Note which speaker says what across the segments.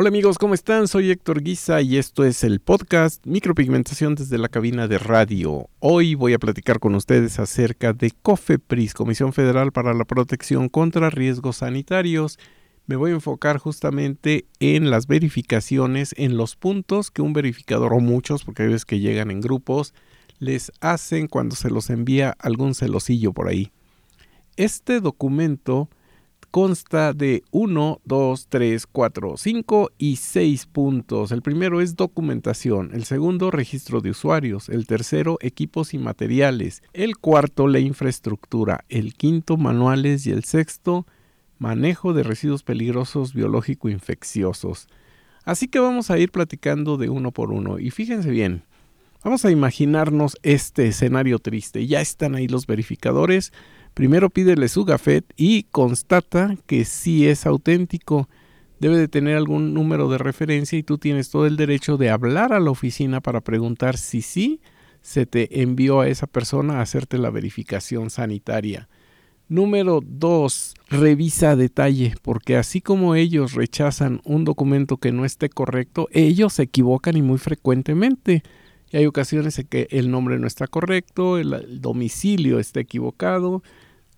Speaker 1: Hola amigos, ¿cómo están? Soy Héctor Guisa y esto es el podcast Micropigmentación desde la cabina de radio. Hoy voy a platicar con ustedes acerca de COFEPRIS, Comisión Federal para la Protección contra Riesgos Sanitarios. Me voy a enfocar justamente en las verificaciones, en los puntos que un verificador o muchos, porque hay veces que llegan en grupos, les hacen cuando se los envía algún celosillo por ahí. Este documento consta de 1, 2, 3, 4, 5 y 6 puntos. El primero es documentación, el segundo registro de usuarios, el tercero equipos y materiales, el cuarto la infraestructura, el quinto manuales y el sexto manejo de residuos peligrosos biológico infecciosos. Así que vamos a ir platicando de uno por uno y fíjense bien. Vamos a imaginarnos este escenario triste. Ya están ahí los verificadores Primero pídele su gafet y constata que sí es auténtico. Debe de tener algún número de referencia y tú tienes todo el derecho de hablar a la oficina para preguntar si sí se te envió a esa persona a hacerte la verificación sanitaria. Número 2. Revisa detalle, porque así como ellos rechazan un documento que no esté correcto, ellos se equivocan y muy frecuentemente. Y hay ocasiones en que el nombre no está correcto, el domicilio está equivocado,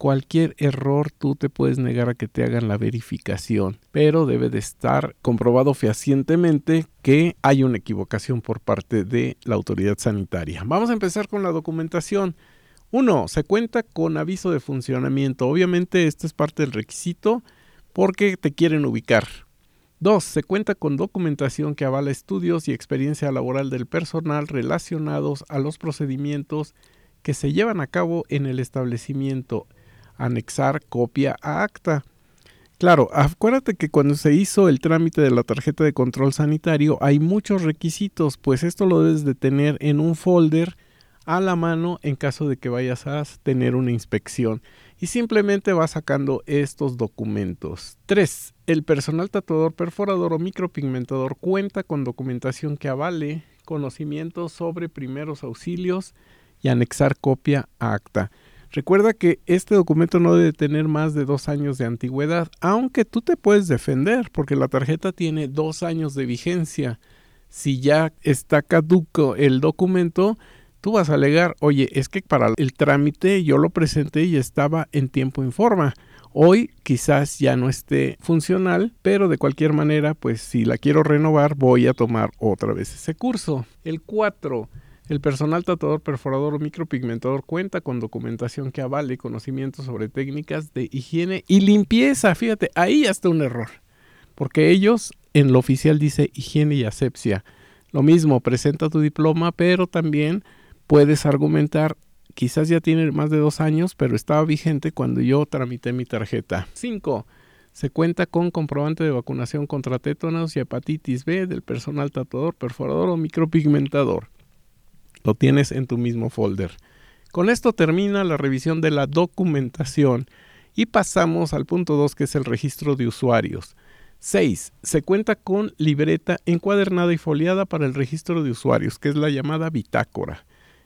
Speaker 1: cualquier error tú te puedes negar a que te hagan la verificación, pero debe de estar comprobado fehacientemente que hay una equivocación por parte de la autoridad sanitaria. Vamos a empezar con la documentación. Uno, se cuenta con aviso de funcionamiento. Obviamente este es parte del requisito porque te quieren ubicar. Dos, se cuenta con documentación que avala estudios y experiencia laboral del personal relacionados a los procedimientos que se llevan a cabo en el establecimiento anexar copia a acta. Claro, acuérdate que cuando se hizo el trámite de la tarjeta de control sanitario hay muchos requisitos, pues esto lo debes de tener en un folder a la mano en caso de que vayas a tener una inspección y simplemente vas sacando estos documentos. 3. El personal tatuador, perforador o micropigmentador cuenta con documentación que avale conocimientos sobre primeros auxilios y anexar copia a acta. Recuerda que este documento no debe tener más de dos años de antigüedad, aunque tú te puedes defender porque la tarjeta tiene dos años de vigencia. Si ya está caduco el documento, tú vas a alegar, oye, es que para el trámite yo lo presenté y estaba en tiempo y forma. Hoy quizás ya no esté funcional, pero de cualquier manera, pues si la quiero renovar, voy a tomar otra vez ese curso. El 4 el personal tatuador, perforador o micropigmentador cuenta con documentación que avale conocimientos sobre técnicas de higiene y limpieza. Fíjate, ahí está un error. Porque ellos en lo oficial dice higiene y asepsia. Lo mismo, presenta tu diploma, pero también puedes argumentar, quizás ya tiene más de dos años, pero estaba vigente cuando yo tramité mi tarjeta. 5. Se cuenta con comprobante de vacunación contra tétanos y hepatitis B del personal tatuador, perforador o micropigmentador. Lo tienes en tu mismo folder. Con esto termina la revisión de la documentación y pasamos al punto 2 que es el registro de usuarios. 6. Se cuenta con libreta encuadernada y foliada para el registro de usuarios, que es la llamada bitácora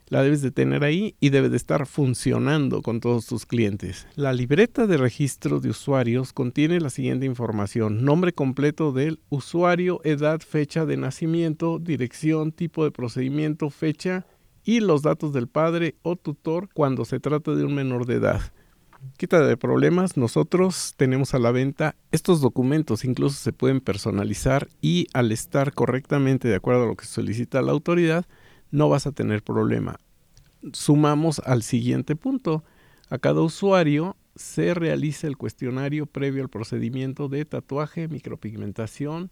Speaker 1: la debes de tener ahí y debe de estar funcionando con todos tus clientes. La libreta de registro de usuarios contiene la siguiente información. Nombre completo del usuario, edad, fecha de nacimiento, dirección, tipo de procedimiento, fecha y los datos del padre o tutor cuando se trata de un menor de edad. Quita de problemas, nosotros tenemos a la venta estos documentos, incluso se pueden personalizar y al estar correctamente de acuerdo a lo que solicita la autoridad, no vas a tener problema. Sumamos al siguiente punto. A cada usuario se realiza el cuestionario previo al procedimiento de tatuaje, micropigmentación,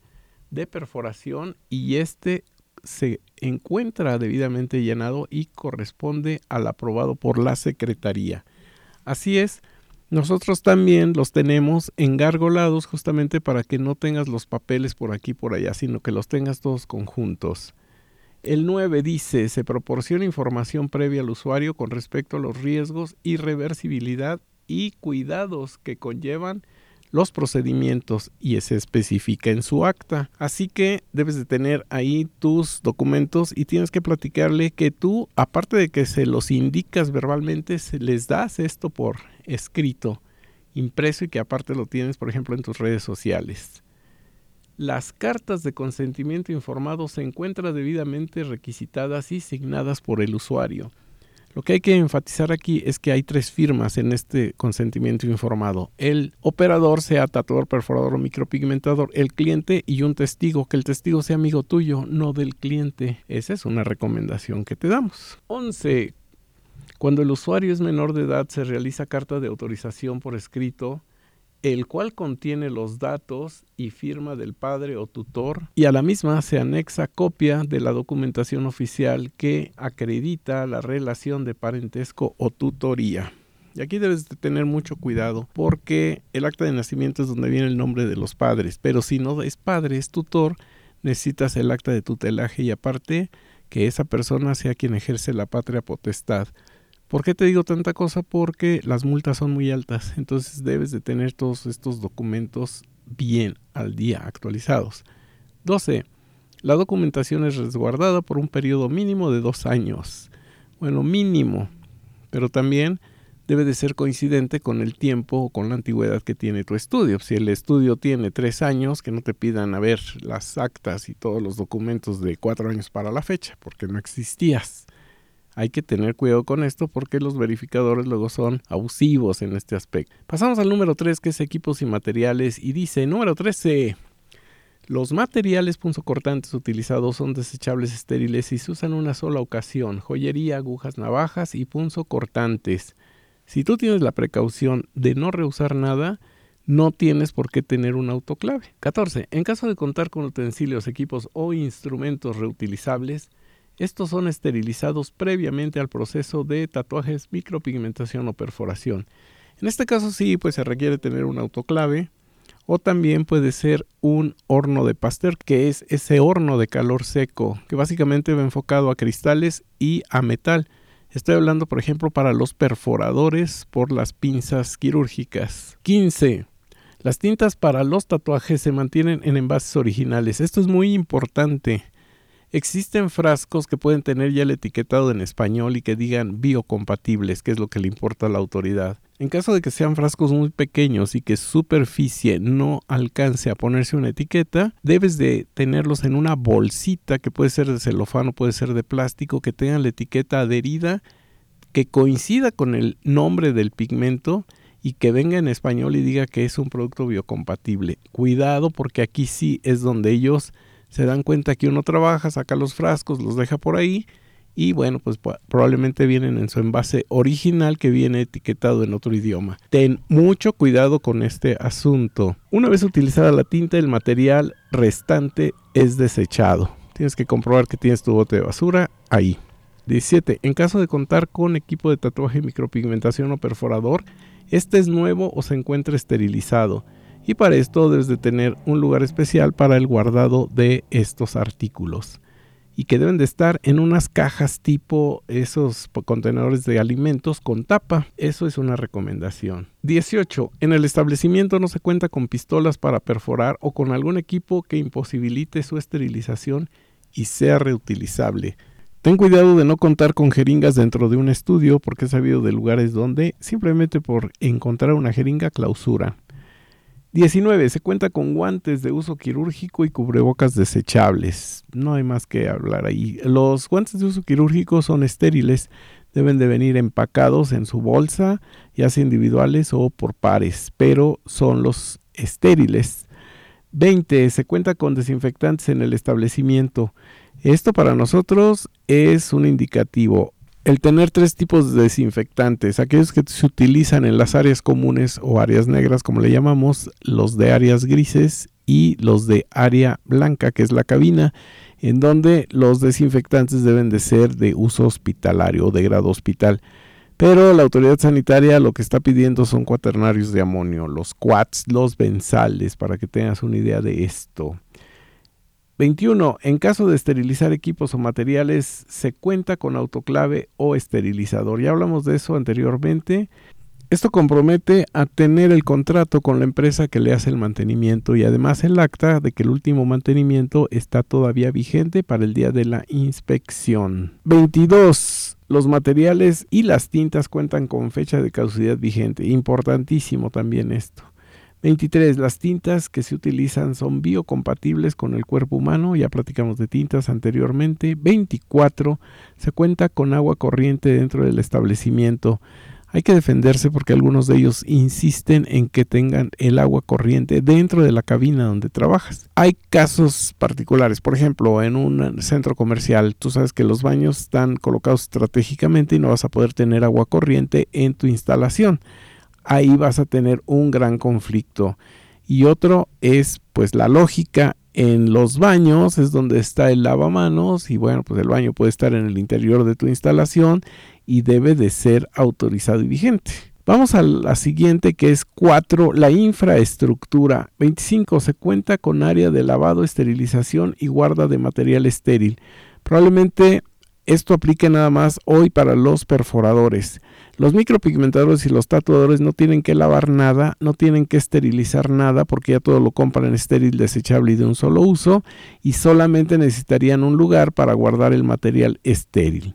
Speaker 1: de perforación y este se encuentra debidamente llenado y corresponde al aprobado por la Secretaría. Así es, nosotros también los tenemos engargolados justamente para que no tengas los papeles por aquí por allá, sino que los tengas todos conjuntos. El 9 dice, se proporciona información previa al usuario con respecto a los riesgos, irreversibilidad y cuidados que conllevan los procedimientos y se especifica en su acta. Así que debes de tener ahí tus documentos y tienes que platicarle que tú, aparte de que se los indicas verbalmente, se les das esto por escrito, impreso y que aparte lo tienes, por ejemplo, en tus redes sociales. Las cartas de consentimiento informado se encuentran debidamente requisitadas y signadas por el usuario. Lo que hay que enfatizar aquí es que hay tres firmas en este consentimiento informado. El operador sea tatuador, perforador o micropigmentador, el cliente y un testigo, que el testigo sea amigo tuyo, no del cliente. Esa es una recomendación que te damos. 11. Cuando el usuario es menor de edad se realiza carta de autorización por escrito el cual contiene los datos y firma del padre o tutor, y a la misma se anexa copia de la documentación oficial que acredita la relación de parentesco o tutoría. Y aquí debes de tener mucho cuidado porque el acta de nacimiento es donde viene el nombre de los padres, pero si no es padre, es tutor, necesitas el acta de tutelaje y aparte que esa persona sea quien ejerce la patria potestad. ¿Por qué te digo tanta cosa? Porque las multas son muy altas, entonces debes de tener todos estos documentos bien al día actualizados. 12. La documentación es resguardada por un periodo mínimo de dos años. Bueno, mínimo, pero también debe de ser coincidente con el tiempo o con la antigüedad que tiene tu estudio. Si el estudio tiene tres años, que no te pidan a ver las actas y todos los documentos de cuatro años para la fecha, porque no existías. Hay que tener cuidado con esto porque los verificadores luego son abusivos en este aspecto. Pasamos al número 3 que es equipos y materiales y dice número 13. Los materiales punzocortantes utilizados son desechables estériles y se usan una sola ocasión, joyería, agujas, navajas y punzocortantes. Si tú tienes la precaución de no reusar nada, no tienes por qué tener un autoclave. 14. En caso de contar con utensilios, equipos o instrumentos reutilizables, estos son esterilizados previamente al proceso de tatuajes, micropigmentación o perforación. En este caso sí, pues se requiere tener un autoclave o también puede ser un horno de Pasteur, que es ese horno de calor seco, que básicamente va enfocado a cristales y a metal. Estoy hablando, por ejemplo, para los perforadores por las pinzas quirúrgicas. 15. Las tintas para los tatuajes se mantienen en envases originales. Esto es muy importante. Existen frascos que pueden tener ya el etiquetado en español y que digan biocompatibles, que es lo que le importa a la autoridad. En caso de que sean frascos muy pequeños y que su superficie no alcance a ponerse una etiqueta, debes de tenerlos en una bolsita que puede ser de celofano, puede ser de plástico, que tengan la etiqueta adherida, que coincida con el nombre del pigmento y que venga en español y diga que es un producto biocompatible. Cuidado porque aquí sí es donde ellos se dan cuenta que uno trabaja, saca los frascos, los deja por ahí y bueno, pues probablemente vienen en su envase original que viene etiquetado en otro idioma. Ten mucho cuidado con este asunto. Una vez utilizada la tinta, el material restante es desechado. Tienes que comprobar que tienes tu bote de basura ahí. 17. En caso de contar con equipo de tatuaje, micropigmentación o perforador, este es nuevo o se encuentra esterilizado y para esto debes de tener un lugar especial para el guardado de estos artículos y que deben de estar en unas cajas tipo esos contenedores de alimentos con tapa. Eso es una recomendación. 18. En el establecimiento no se cuenta con pistolas para perforar o con algún equipo que imposibilite su esterilización y sea reutilizable. Ten cuidado de no contar con jeringas dentro de un estudio porque he sabido de lugares donde simplemente por encontrar una jeringa clausura. 19. Se cuenta con guantes de uso quirúrgico y cubrebocas desechables. No hay más que hablar ahí. Los guantes de uso quirúrgico son estériles. Deben de venir empacados en su bolsa, ya sea individuales o por pares, pero son los estériles. 20. Se cuenta con desinfectantes en el establecimiento. Esto para nosotros es un indicativo el tener tres tipos de desinfectantes, aquellos que se utilizan en las áreas comunes o áreas negras, como le llamamos, los de áreas grises y los de área blanca, que es la cabina, en donde los desinfectantes deben de ser de uso hospitalario o de grado hospital. Pero la autoridad sanitaria lo que está pidiendo son cuaternarios de amonio, los quats, los benzales, para que tengas una idea de esto. 21. En caso de esterilizar equipos o materiales, se cuenta con autoclave o esterilizador. Ya hablamos de eso anteriormente. Esto compromete a tener el contrato con la empresa que le hace el mantenimiento y además el acta de que el último mantenimiento está todavía vigente para el día de la inspección. 22. Los materiales y las tintas cuentan con fecha de caducidad vigente. Importantísimo también esto. 23. Las tintas que se utilizan son biocompatibles con el cuerpo humano, ya platicamos de tintas anteriormente. 24. Se cuenta con agua corriente dentro del establecimiento. Hay que defenderse porque algunos de ellos insisten en que tengan el agua corriente dentro de la cabina donde trabajas. Hay casos particulares, por ejemplo, en un centro comercial, tú sabes que los baños están colocados estratégicamente y no vas a poder tener agua corriente en tu instalación ahí vas a tener un gran conflicto. Y otro es pues la lógica en los baños es donde está el lavamanos y bueno, pues el baño puede estar en el interior de tu instalación y debe de ser autorizado y vigente. Vamos a la siguiente que es 4, la infraestructura. 25, se cuenta con área de lavado, esterilización y guarda de material estéril. Probablemente esto aplique nada más hoy para los perforadores. Los micropigmentadores y los tatuadores no tienen que lavar nada, no tienen que esterilizar nada porque ya todo lo compran estéril, desechable y de un solo uso y solamente necesitarían un lugar para guardar el material estéril.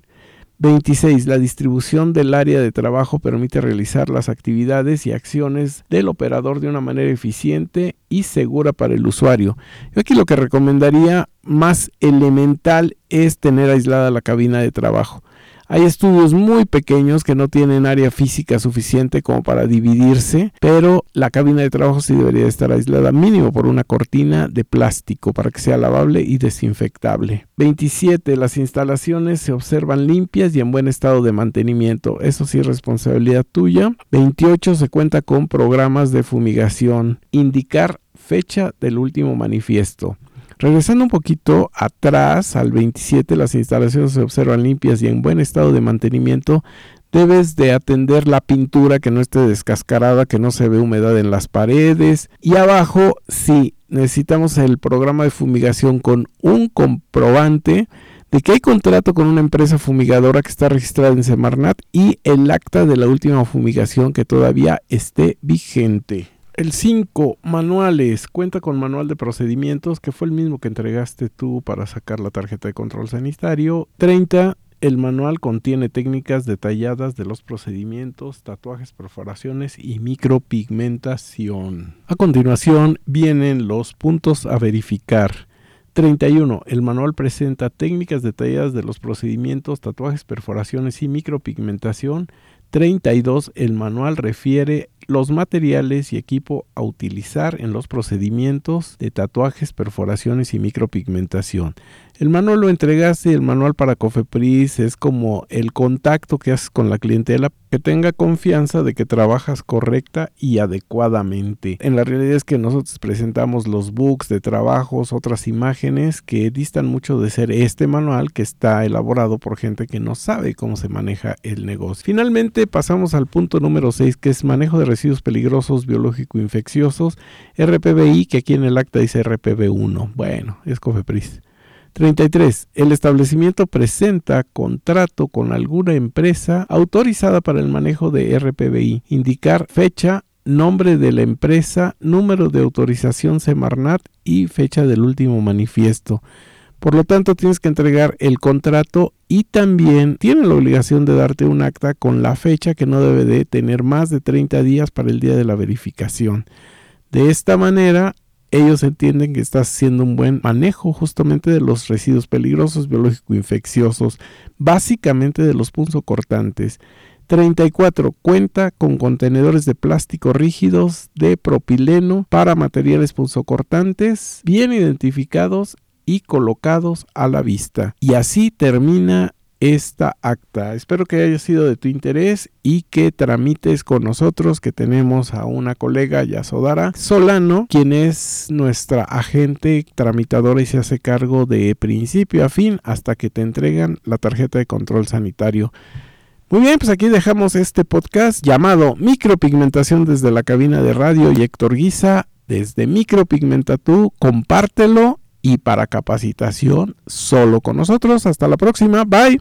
Speaker 1: 26. La distribución del área de trabajo permite realizar las actividades y acciones del operador de una manera eficiente y segura para el usuario. Aquí lo que recomendaría más elemental es tener aislada la cabina de trabajo. Hay estudios muy pequeños que no tienen área física suficiente como para dividirse, pero la cabina de trabajo sí debería estar aislada mínimo por una cortina de plástico para que sea lavable y desinfectable. 27. Las instalaciones se observan limpias y en buen estado de mantenimiento. Eso sí es responsabilidad tuya. 28. Se cuenta con programas de fumigación. Indicar fecha del último manifiesto. Regresando un poquito atrás, al 27, las instalaciones se observan limpias y en buen estado de mantenimiento. Debes de atender la pintura que no esté descascarada, que no se ve humedad en las paredes. Y abajo, sí, necesitamos el programa de fumigación con un comprobante de que hay contrato con una empresa fumigadora que está registrada en Semarnat y el acta de la última fumigación que todavía esté vigente. El 5, manuales. Cuenta con manual de procedimientos, que fue el mismo que entregaste tú para sacar la tarjeta de control sanitario. 30, el manual contiene técnicas detalladas de los procedimientos, tatuajes, perforaciones y micropigmentación. A continuación vienen los puntos a verificar. 31. El manual presenta técnicas detalladas de los procedimientos, tatuajes, perforaciones y micropigmentación. 32. El manual refiere los materiales y equipo a utilizar en los procedimientos de tatuajes, perforaciones y micropigmentación. El manual lo entregaste y el manual para Cofepris es como el contacto que haces con la clientela que tenga confianza de que trabajas correcta y adecuadamente. En la realidad es que nosotros presentamos los books de trabajos, otras imágenes que distan mucho de ser este manual que está elaborado por gente que no sabe cómo se maneja el negocio. Finalmente pasamos al punto número 6 que es manejo de residuos peligrosos biológico-infecciosos, RPBI que aquí en el acta dice RPB1. Bueno, es Cofepris. 33. El establecimiento presenta contrato con alguna empresa autorizada para el manejo de RPBI. Indicar fecha, nombre de la empresa, número de autorización Semarnat y fecha del último manifiesto. Por lo tanto, tienes que entregar el contrato y también tiene la obligación de darte un acta con la fecha que no debe de tener más de 30 días para el día de la verificación. De esta manera, ellos entienden que estás haciendo un buen manejo justamente de los residuos peligrosos biológico-infecciosos, básicamente de los punzocortantes. 34. Cuenta con contenedores de plástico rígidos de propileno para materiales punzocortantes bien identificados y colocados a la vista. Y así termina esta acta. Espero que haya sido de tu interés y que tramites con nosotros, que tenemos a una colega, Yasodara Solano, quien es nuestra agente tramitadora y se hace cargo de principio a fin hasta que te entregan la tarjeta de control sanitario. Muy bien, pues aquí dejamos este podcast llamado Micropigmentación desde la cabina de radio y Héctor Guisa desde Micropigmentatú. Compártelo y para capacitación solo con nosotros. Hasta la próxima. Bye.